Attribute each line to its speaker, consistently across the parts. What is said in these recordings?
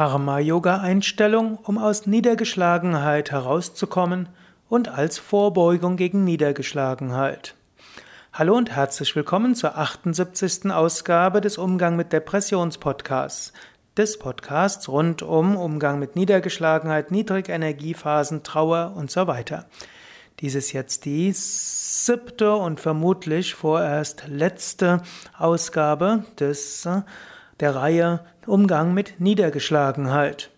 Speaker 1: Karma-Yoga-Einstellung, um aus Niedergeschlagenheit herauszukommen und als Vorbeugung gegen Niedergeschlagenheit. Hallo und herzlich willkommen zur 78. Ausgabe des Umgang mit Depressionspodcasts, des Podcasts rund um Umgang mit Niedergeschlagenheit, Niedrigenergiephasen, Trauer und so weiter. Dies ist jetzt die siebte und vermutlich vorerst letzte Ausgabe des der Reihe Umgang mit Niedergeschlagenheit.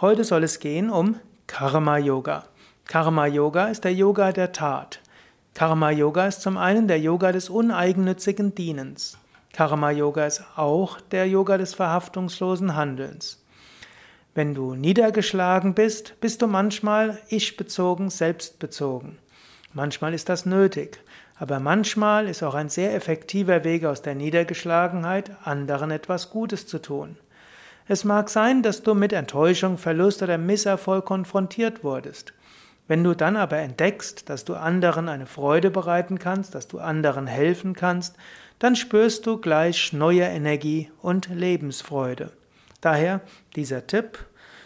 Speaker 1: Heute soll es gehen um Karma Yoga. Karma Yoga ist der Yoga der Tat. Karma Yoga ist zum einen der Yoga des uneigennützigen Dienens. Karma Yoga ist auch der Yoga des verhaftungslosen Handelns. Wenn du niedergeschlagen bist, bist du manchmal ich-bezogen, selbstbezogen. Manchmal ist das nötig. Aber manchmal ist auch ein sehr effektiver Weg aus der Niedergeschlagenheit, anderen etwas Gutes zu tun. Es mag sein, dass du mit Enttäuschung, Verlust oder Misserfolg konfrontiert wurdest. Wenn du dann aber entdeckst, dass du anderen eine Freude bereiten kannst, dass du anderen helfen kannst, dann spürst du gleich neue Energie und Lebensfreude. Daher dieser Tipp,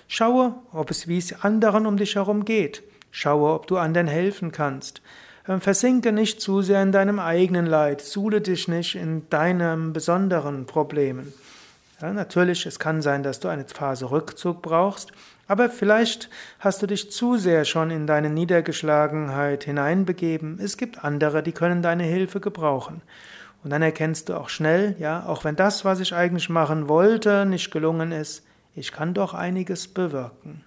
Speaker 1: schaue, ob es wie es anderen um dich herum geht. Schaue, ob du anderen helfen kannst. Ähm, versinke nicht zu sehr in deinem eigenen Leid, suhle dich nicht in deinen besonderen Problemen. Ja, natürlich, es kann sein, dass du eine Phase Rückzug brauchst, aber vielleicht hast du dich zu sehr schon in deine Niedergeschlagenheit hineinbegeben. Es gibt andere, die können deine Hilfe gebrauchen. Und dann erkennst du auch schnell, ja, auch wenn das, was ich eigentlich machen wollte, nicht gelungen ist, ich kann doch einiges bewirken.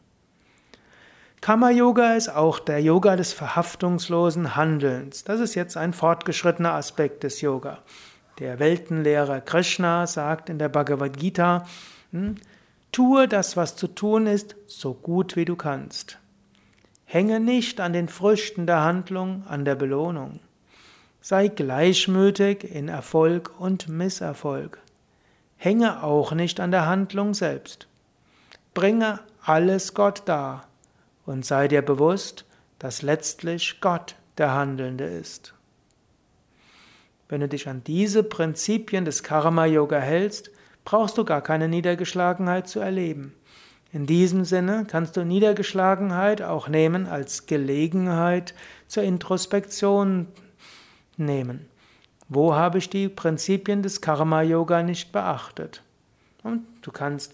Speaker 1: Karma Yoga ist auch der Yoga des verhaftungslosen Handelns. Das ist jetzt ein fortgeschrittener Aspekt des Yoga. Der Weltenlehrer Krishna sagt in der Bhagavad Gita, hm, tue das, was zu tun ist, so gut wie du kannst. Hänge nicht an den Früchten der Handlung, an der Belohnung. Sei gleichmütig in Erfolg und Misserfolg. Hänge auch nicht an der Handlung selbst. Bringe alles Gott dar und sei dir bewusst, dass letztlich Gott der Handelnde ist. Wenn du dich an diese Prinzipien des Karma-Yoga hältst, brauchst du gar keine Niedergeschlagenheit zu erleben. In diesem Sinne kannst du Niedergeschlagenheit auch nehmen als Gelegenheit zur Introspektion nehmen. Wo habe ich die Prinzipien des Karma-Yoga nicht beachtet? Und du kannst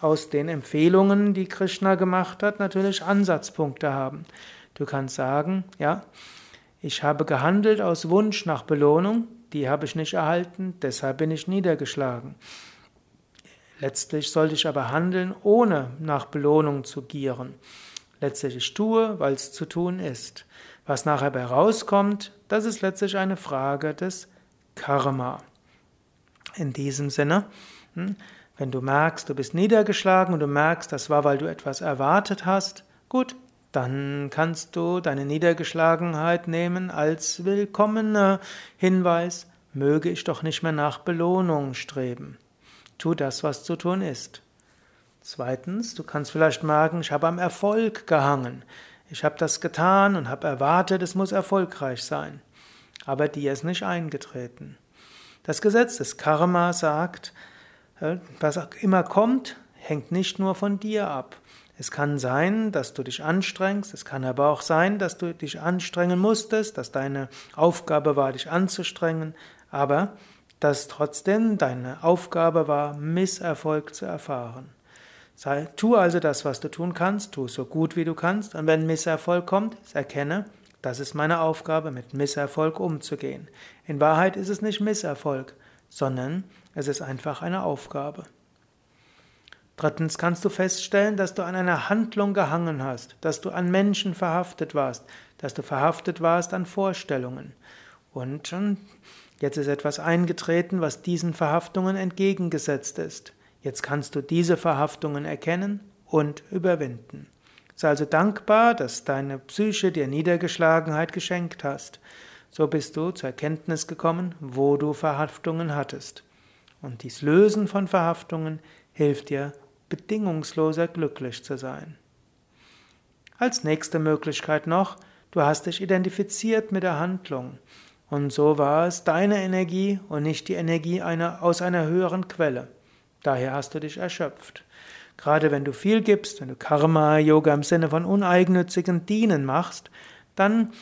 Speaker 1: aus den Empfehlungen, die Krishna gemacht hat, natürlich Ansatzpunkte haben. Du kannst sagen, ja, ich habe gehandelt aus Wunsch nach Belohnung, die habe ich nicht erhalten, deshalb bin ich niedergeschlagen. Letztlich sollte ich aber handeln, ohne nach Belohnung zu gieren. Letztlich ich tue, weil es zu tun ist. Was nachher herauskommt, das ist letztlich eine Frage des Karma. In diesem Sinne, hm, wenn du merkst, du bist niedergeschlagen und du merkst, das war, weil du etwas erwartet hast, gut, dann kannst du deine Niedergeschlagenheit nehmen als willkommener Hinweis, möge ich doch nicht mehr nach Belohnung streben. Tu das, was zu tun ist. Zweitens, du kannst vielleicht merken, ich habe am Erfolg gehangen. Ich habe das getan und habe erwartet, es muss erfolgreich sein. Aber dir ist nicht eingetreten. Das Gesetz des Karma sagt, was immer kommt, hängt nicht nur von dir ab. Es kann sein, dass du dich anstrengst, es kann aber auch sein, dass du dich anstrengen musstest, dass deine Aufgabe war, dich anzustrengen, aber dass trotzdem deine Aufgabe war, Misserfolg zu erfahren. Sei, tu also das, was du tun kannst, tu so gut wie du kannst, und wenn Misserfolg kommt, erkenne, das ist meine Aufgabe, mit Misserfolg umzugehen. In Wahrheit ist es nicht Misserfolg, sondern es ist einfach eine Aufgabe. Drittens kannst du feststellen, dass du an einer Handlung gehangen hast, dass du an Menschen verhaftet warst, dass du verhaftet warst an Vorstellungen. Und jetzt ist etwas eingetreten, was diesen Verhaftungen entgegengesetzt ist. Jetzt kannst du diese Verhaftungen erkennen und überwinden. Sei also dankbar, dass deine Psyche dir Niedergeschlagenheit geschenkt hast. So bist du zur Erkenntnis gekommen, wo du Verhaftungen hattest. Und dies Lösen von Verhaftungen hilft dir, bedingungsloser glücklich zu sein. Als nächste Möglichkeit noch, du hast dich identifiziert mit der Handlung. Und so war es deine Energie und nicht die Energie einer, aus einer höheren Quelle. daher hast du dich erschöpft. Gerade wenn du viel gibst, wenn du Karma-Yoga im Sinne von uneigennützigen Dienen machst, dann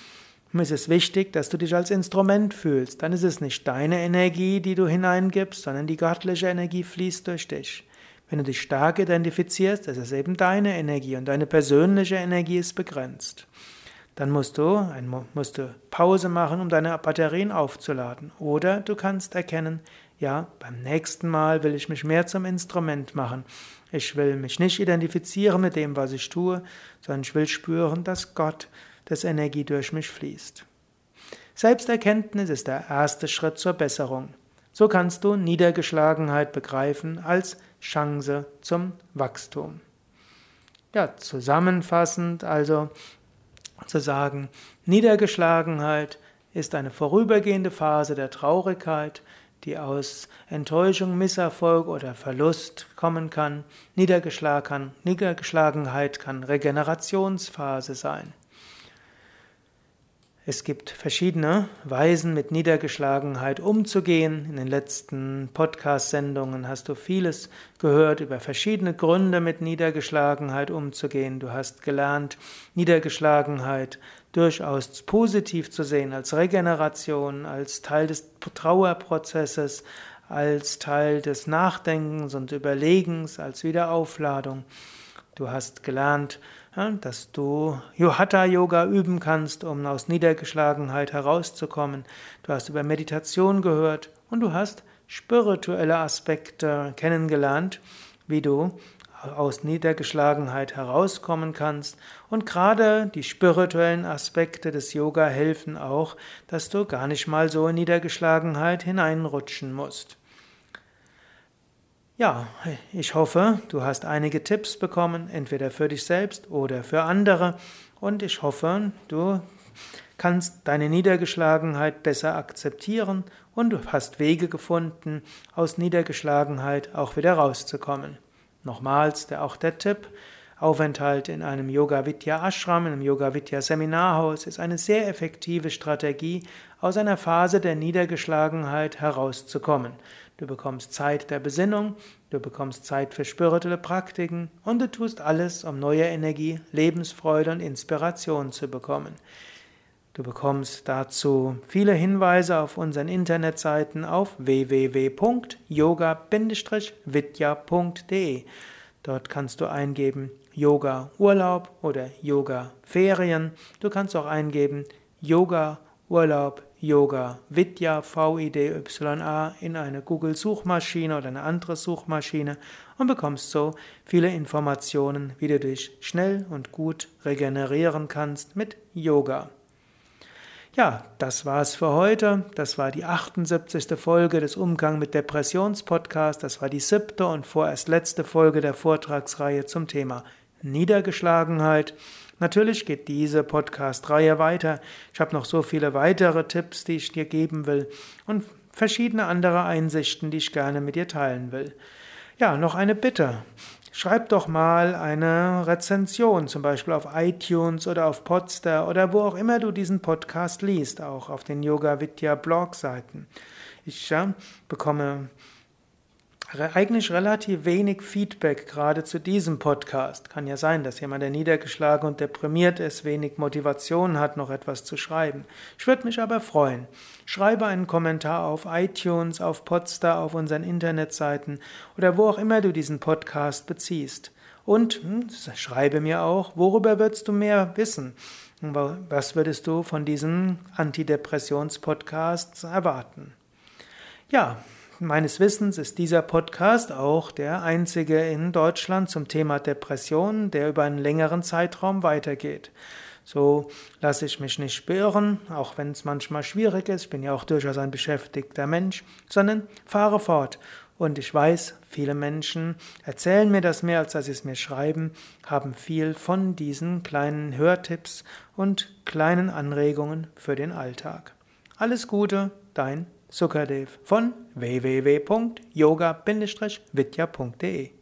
Speaker 1: ist es wichtig, dass du dich als Instrument fühlst. Dann ist es nicht deine Energie, die du hineingibst, sondern die göttliche Energie fließt durch dich. Wenn du dich stark identifizierst, ist es eben deine Energie und deine persönliche Energie ist begrenzt. Dann musst du, ein, musst du Pause machen, um deine Batterien aufzuladen. Oder du kannst erkennen, ja, beim nächsten Mal will ich mich mehr zum Instrument machen. Ich will mich nicht identifizieren mit dem, was ich tue, sondern ich will spüren, dass Gott, dass Energie durch mich fließt. Selbsterkenntnis ist der erste Schritt zur Besserung. So kannst du Niedergeschlagenheit begreifen als Chance zum Wachstum. Ja, zusammenfassend also zu sagen, Niedergeschlagenheit ist eine vorübergehende Phase der Traurigkeit, die aus Enttäuschung, Misserfolg oder Verlust kommen kann. Niedergeschlagenheit kann Regenerationsphase sein. Es gibt verschiedene Weisen, mit Niedergeschlagenheit umzugehen. In den letzten Podcast-Sendungen hast du vieles gehört über verschiedene Gründe, mit Niedergeschlagenheit umzugehen. Du hast gelernt, Niedergeschlagenheit durchaus positiv zu sehen, als Regeneration, als Teil des Trauerprozesses, als Teil des Nachdenkens und Überlegens, als Wiederaufladung. Du hast gelernt, dass du Hatha Yoga üben kannst, um aus Niedergeschlagenheit herauszukommen. Du hast über Meditation gehört und du hast spirituelle Aspekte kennengelernt, wie du aus Niedergeschlagenheit herauskommen kannst. Und gerade die spirituellen Aspekte des Yoga helfen auch, dass du gar nicht mal so in Niedergeschlagenheit hineinrutschen musst. Ja, ich hoffe, du hast einige Tipps bekommen, entweder für dich selbst oder für andere. Und ich hoffe, du kannst deine Niedergeschlagenheit besser akzeptieren und du hast Wege gefunden, aus Niedergeschlagenheit auch wieder rauszukommen. Nochmals der, auch der Tipp, Aufenthalt in einem Yoga Vidya Ashram, in einem Yoga Vidya Seminarhaus ist eine sehr effektive Strategie, aus einer Phase der Niedergeschlagenheit herauszukommen. Du bekommst Zeit der Besinnung, du bekommst Zeit für spirituelle Praktiken und du tust alles, um neue Energie, Lebensfreude und Inspiration zu bekommen. Du bekommst dazu viele Hinweise auf unseren Internetseiten auf www.yoga-vidya.de. Dort kannst du eingeben Yoga Urlaub oder Yoga Ferien. Du kannst auch eingeben Yoga Urlaub Yoga Vidya V-I-D-Y-A in eine Google-Suchmaschine oder eine andere Suchmaschine und bekommst so viele Informationen, wie du dich schnell und gut regenerieren kannst mit Yoga. Ja, das war's für heute. Das war die 78. Folge des Umgang mit Depressionspodcast. Das war die siebte und vorerst letzte Folge der Vortragsreihe zum Thema Niedergeschlagenheit. Natürlich geht diese Podcast-Reihe weiter. Ich habe noch so viele weitere Tipps, die ich dir geben will und verschiedene andere Einsichten, die ich gerne mit dir teilen will. Ja, noch eine Bitte. Schreib doch mal eine Rezension, zum Beispiel auf iTunes oder auf Podster oder wo auch immer du diesen Podcast liest, auch auf den Yoga Vidya Blog-Seiten. Ich ja, bekomme eigentlich relativ wenig Feedback gerade zu diesem Podcast. Kann ja sein, dass jemand, der niedergeschlagen und deprimiert ist, wenig Motivation hat, noch etwas zu schreiben. Ich würde mich aber freuen. Schreibe einen Kommentar auf iTunes, auf Podstar, auf unseren Internetseiten oder wo auch immer du diesen Podcast beziehst. Und hm, schreibe mir auch, worüber würdest du mehr wissen? Was würdest du von diesem Antidepressions-Podcast erwarten? Ja, Meines Wissens ist dieser Podcast auch der einzige in Deutschland zum Thema Depression, der über einen längeren Zeitraum weitergeht. So lasse ich mich nicht beirren, auch wenn es manchmal schwierig ist, ich bin ja auch durchaus ein beschäftigter Mensch, sondern fahre fort. Und ich weiß, viele Menschen erzählen mir das mehr, als dass sie es mir schreiben, haben viel von diesen kleinen Hörtipps und kleinen Anregungen für den Alltag. Alles Gute, dein Sukadev von www.yoga-vidya.de